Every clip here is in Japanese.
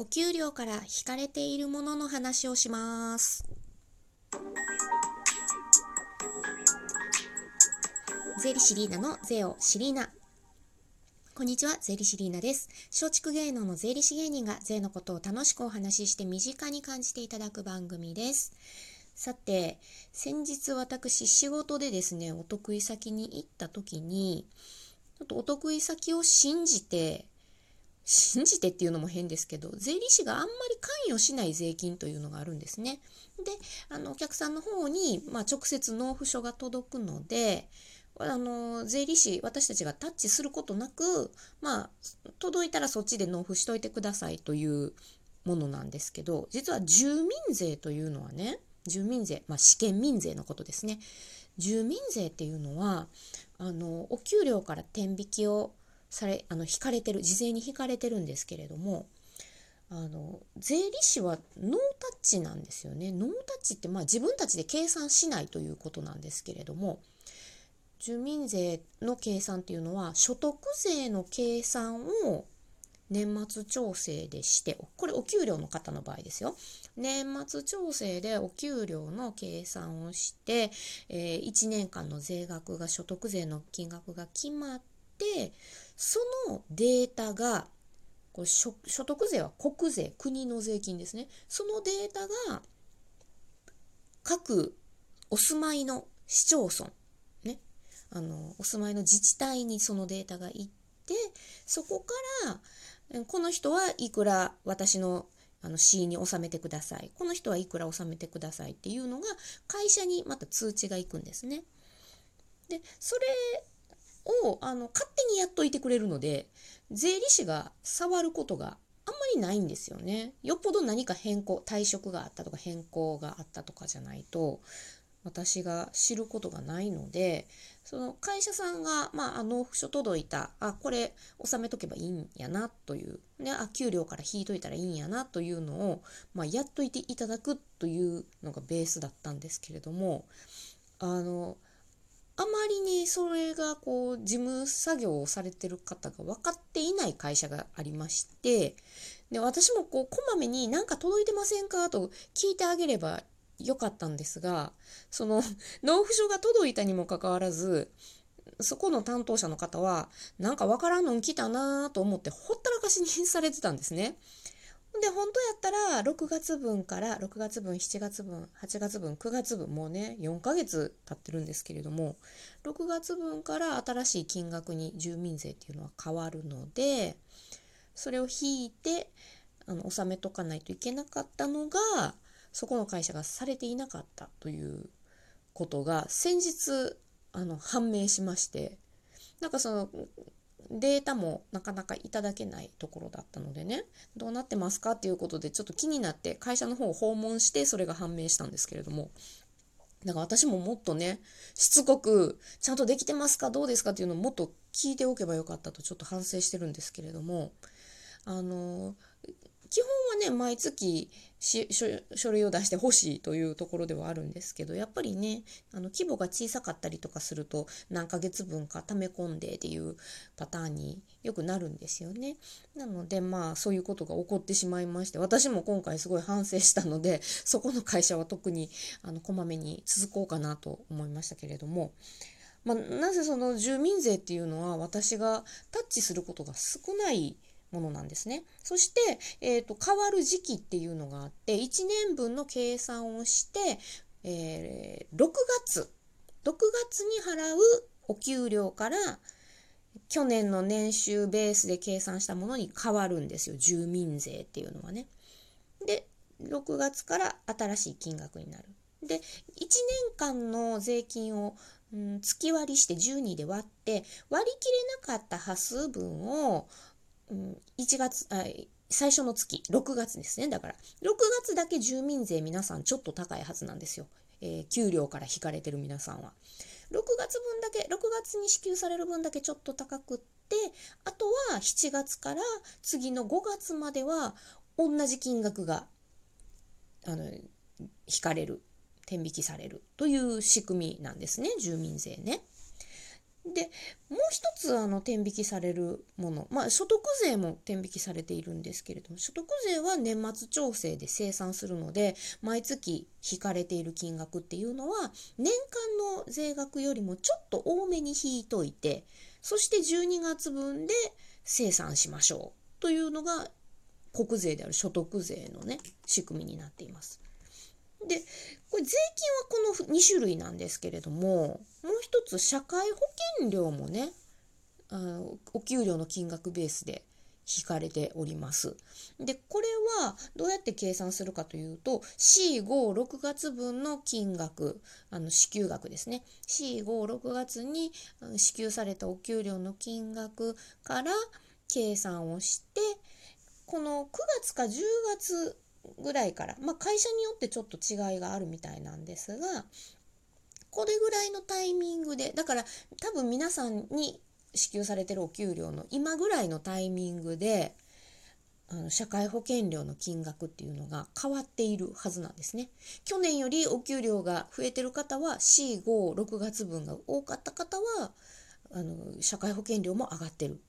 お給料から引かれているものの話をします。税理士リーナの税をシリーナ。こんにちは、税理士リーナです。松竹芸能の税理士芸人が税のことを楽しくお話しして身近に感じていただく番組です。さて、先日私仕事でですね、お得意先に行った時に、ちょっとお得意先を信じて、信じてっていうのも変ですけど、税理士があんまり関与しない税金というのがあるんですね。で、あの、お客さんの方に、まあ、直接納付書が届くので、あの、税理士、私たちがタッチすることなく、まあ、届いたらそっちで納付しといてくださいというものなんですけど、実は住民税というのはね、住民税、まあ、試験民税のことですね。住民税っていうのは、あの、お給料から天引きをされ、あの、引かれてる、事前に引かれてるんですけれども、あの、税理士はノータッチなんですよね。ノータッチって、まあ自分たちで計算しないということなんですけれども、住民税の計算っていうのは、所得税の計算を年末調整でして、これお給料の方の場合ですよ。年末調整でお給料の計算をして、えー1年間の税額が所得税の金額が決まって、そのデータが、これ所得税は国税、国の税金ですね。そのデータが各お住まいの市町村、ね、あの、お住まいの自治体にそのデータが行って、そこから、この人はいくら私のあの C に納めてください。この人はいくら納めてくださいっていうのが会社にまた通知が行くんですね。で、それをあの勝手にやっといてくれるので、税理士が触ることがあんまりないんですよね。よっぽど何か変更、退職があったとか変更があったとかじゃないと、私が知ることがないので、その会社さんが、まあ、納付書届いた、あ、これ納めとけばいいんやなという、ね、あ、給料から引いといたらいいんやなというのを、まあ、やっといていただくというのがベースだったんですけれども、あの、あまりにそれがこう事務作業をされてる方が分かっていない会社がありまして、で、私もこうこまめになんか届いてませんかと聞いてあげればよかったんですが、その 納付書が届いたにもかかわらず、そこの担当者の方は、なんかわからんのん来たなと思ってほったらかしにされてたんですね。で、本当やったら、6月分から、6月分、7月分、8月分、9月分、もうね、4ヶ月経ってるんですけれども、6月分から新しい金額に住民税っていうのは変わるので、それを引いて、あの、納めとかないといけなかったのが、そこの会社がされていなかったということが、先日、あの、判明しまして、なんかその、データもなかなかいただけないところだったのでね、どうなってますかっていうことでちょっと気になって会社の方を訪問してそれが判明したんですけれども、だから私ももっとね、しつこく、ちゃんとできてますか？どうですか？っていうのをもっと聞いておけばよかったとちょっと反省してるんですけれども、あの、基本はね、毎月し書書類を出してほしいというところではあるんですけど、やっぱりね、あの規模が小さかったりとかすると、何ヶ月分か溜め込んでっていうパターンによくなるんですよね。なので、まあ、そういうことが起こってしまいまして、私も今回すごい反省したので、そこの会社は特に、あの、こまめに続こうかなと思いましたけれども、まあ、なぜその住民税っていうのは私がタッチすることが少ないものなんですね。そして、えーと、変わる時期っていうのがあって、1年分の計算をして、えー、6月、6月に払うお給料から、去年の年収ベースで計算したものに変わるんですよ。住民税っていうのはね。で、6月から新しい金額になる。で、1年間の税金を、うん、月割りして12で割って、割り切れなかった波数分を、うん、1月あ、最初の月、6月ですね。だから、6月だけ住民税皆さんちょっと高いはずなんですよ。えー、給料から引かれてる皆さんは。6月分だけ、6月に支給される分だけちょっと高くって、あとは7月から次の5月までは同じ金額が、あの、引かれる、天引きされるという仕組みなんですね、住民税ね。でもう一つあの天引きされるもの、まあ、所得税も天引きされているんですけれども所得税は年末調整で生産するので毎月引かれている金額っていうのは年間の税額よりもちょっと多めに引いといてそして12月分で生産しましょうというのが国税である所得税のね仕組みになっています。でこれ税金はこの2種類なんですけれどももう一つ社会保険料もねあお給料の金額ベースで引かれております。でこれはどうやって計算するかというと C56 月分の金額あの支給額ですね C56 月に支給されたお給料の金額から計算をしてこの9月か10月ぐらいから、まあ、会社によってちょっと違いがあるみたいなんですがこれぐらいのタイミングでだから多分皆さんに支給されてるお給料の今ぐらいのタイミングであの社会保険料の金額っていうのが変わっているはずなんですね。去年よりお給料が増えてる方は C56 月分が多かった方はあの社会保険料も上がってる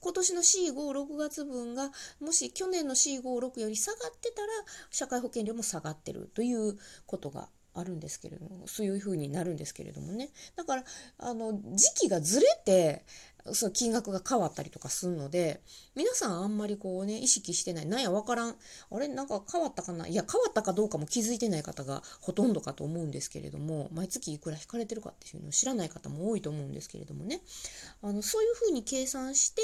今年の C56 月分がもし去年の C56 より下がってたら社会保険料も下がってるということがあるんですけれどもそういうふうになるんですけれどもね。だからあの時期がずれてその金額が変わったりとかするので皆さんあんまりこうね意識してない。なんや分からん。あれ？なんか変わったかな？いや変わったかどうかも気づいてない方がほとんどかと思うんですけれども毎月いくら引かれてるかっていうのを知らない方も多いと思うんですけれどもね。あのそういうふうに計算して、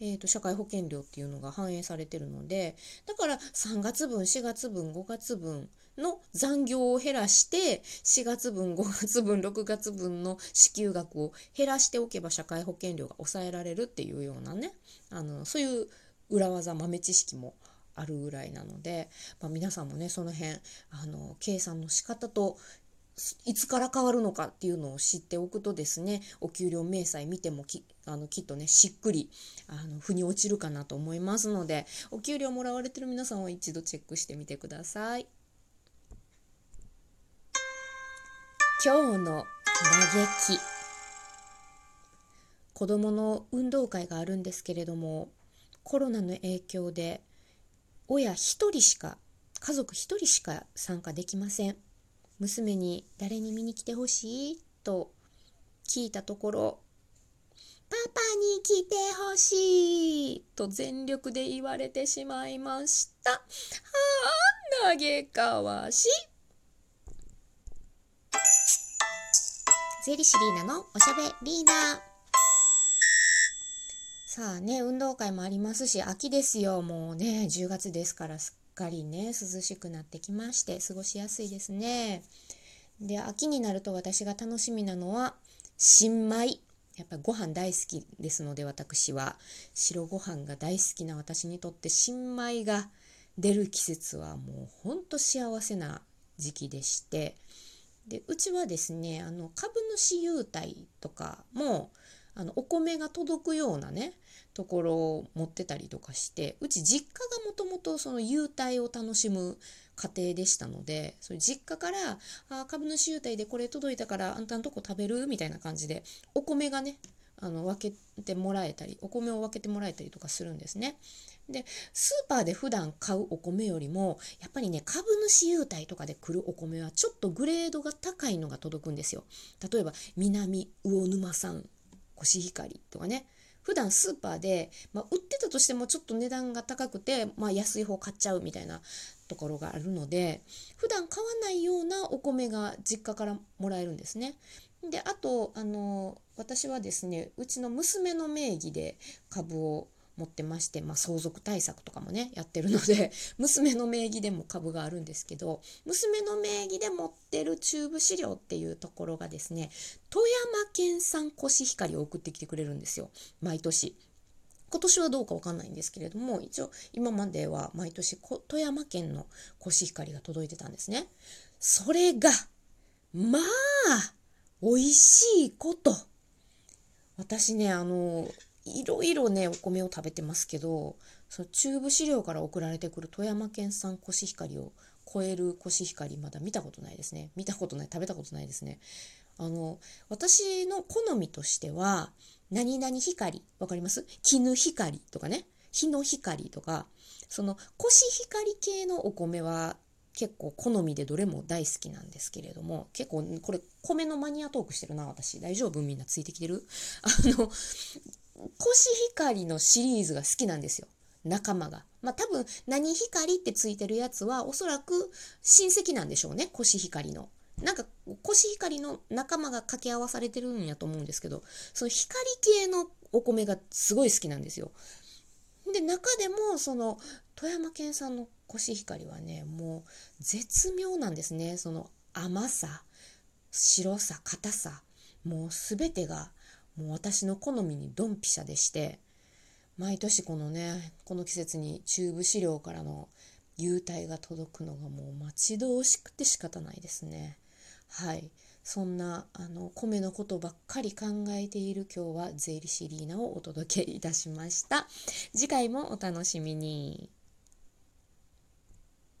えーと、社会保険料っていうのが反映されてるのでだから3月分4月分5月分の残業を減らして4月分5月分6月分の支給額を減らしておけば社会保険料が抑えられるっていうようなねあのそういう裏技豆知識もあるぐらいなので、まあ、皆さんもねその辺あの計算の仕方といつから変わるのかっていうのを知っておくとですねお給料明細見てもきあのきっとねしっくりあの腑に落ちるかなと思いますのでお給料もらわれてる皆さんは一度チェックしてみてください。今日の嘆き子どもの運動会があるんですけれどもコロナの影響で親1人しか家族1人しか参加できません娘に誰に見に来てほしいと聞いたところパパに来てほしいと全力で言われてしまいました。はあ、嘆かわしい。税理士リーナのおしゃべりーナさあね運動会もありますし秋ですよ。もうね10月ですからすっかりね涼しくなってきまして過ごしやすいですね。で秋になると私が楽しみなのは新米。やっぱりご飯大好きですので私は。白ご飯が大好きな私にとって新米が出る季節はもうほんと幸せな時期でして。でうちはですねあの株主優待とかもあのお米が届くようなねところを持ってたりとかしてうち実家がもともとその優待を楽しむ家庭でしたのでそれ実家からあ株主優待でこれ届いたからあんたんとこ食べる？みたいな感じでお米がねあの分けてもらえたりお米を分けてもらえたりとかするんですね。でスーパーで普段買うお米よりもやっぱりね株主優待とかで来るお米はちょっとグレードが高いのが届くんですよ。例えば南魚沼産コシヒカリとかね普段スーパーで、まあ、売ってたとしてもちょっと値段が高くて、まあ、安い方買っちゃうみたいなところがあるので普段買わないようなお米が実家からもらえるんですね。であとあの私はですねうちの娘の名義で株を持ってまして、まあ、相続対策とかもねやってるので 娘の名義でも株があるんですけど娘の名義で持ってる中部資料っていうところがですね富山県産コシヒカリを送ってきてくれるんですよ毎年。今年はどうかわかんないんですけれども一応今までは毎年富山県のコシヒカリが届いてたんですね。それがまあ美味しいこと。私ねあのいろいろねお米を食べてますけどその中部飼料から送られてくる富山県産コシヒカリを超えるコシヒカリまだ見たことないですね。見たことない食べたことないですね。あの私の好みとしては何々光わかります？絹光とかね。日の光とか。そのコシヒカリ系のお米は結構好みでどれも大好きなんですけれども結構これ米のマニアトークしてるな私大丈夫？みんなついてきてる？あのコシヒカリのシリーズが好きなんですよ仲間が。まあ多分何光ってついてるやつはおそらく親戚なんでしょうねコシヒカリの。なんかコシヒカリの仲間が掛け合わされてるんやと思うんですけどその光系のお米がすごい好きなんですよ。で中でもその富山県産のコシヒカリはねもう絶妙なんですね。その甘さ白さ硬さもう全てがもう私の好みにドンピシャでして毎年このねこの季節に中部飼料からの優待が届くのがもう待ち遠しくて仕方ないですね。はい。そんなあの米のことばっかり考えている今日は税理士リーナをお届けいたしました。次回もお楽しみに。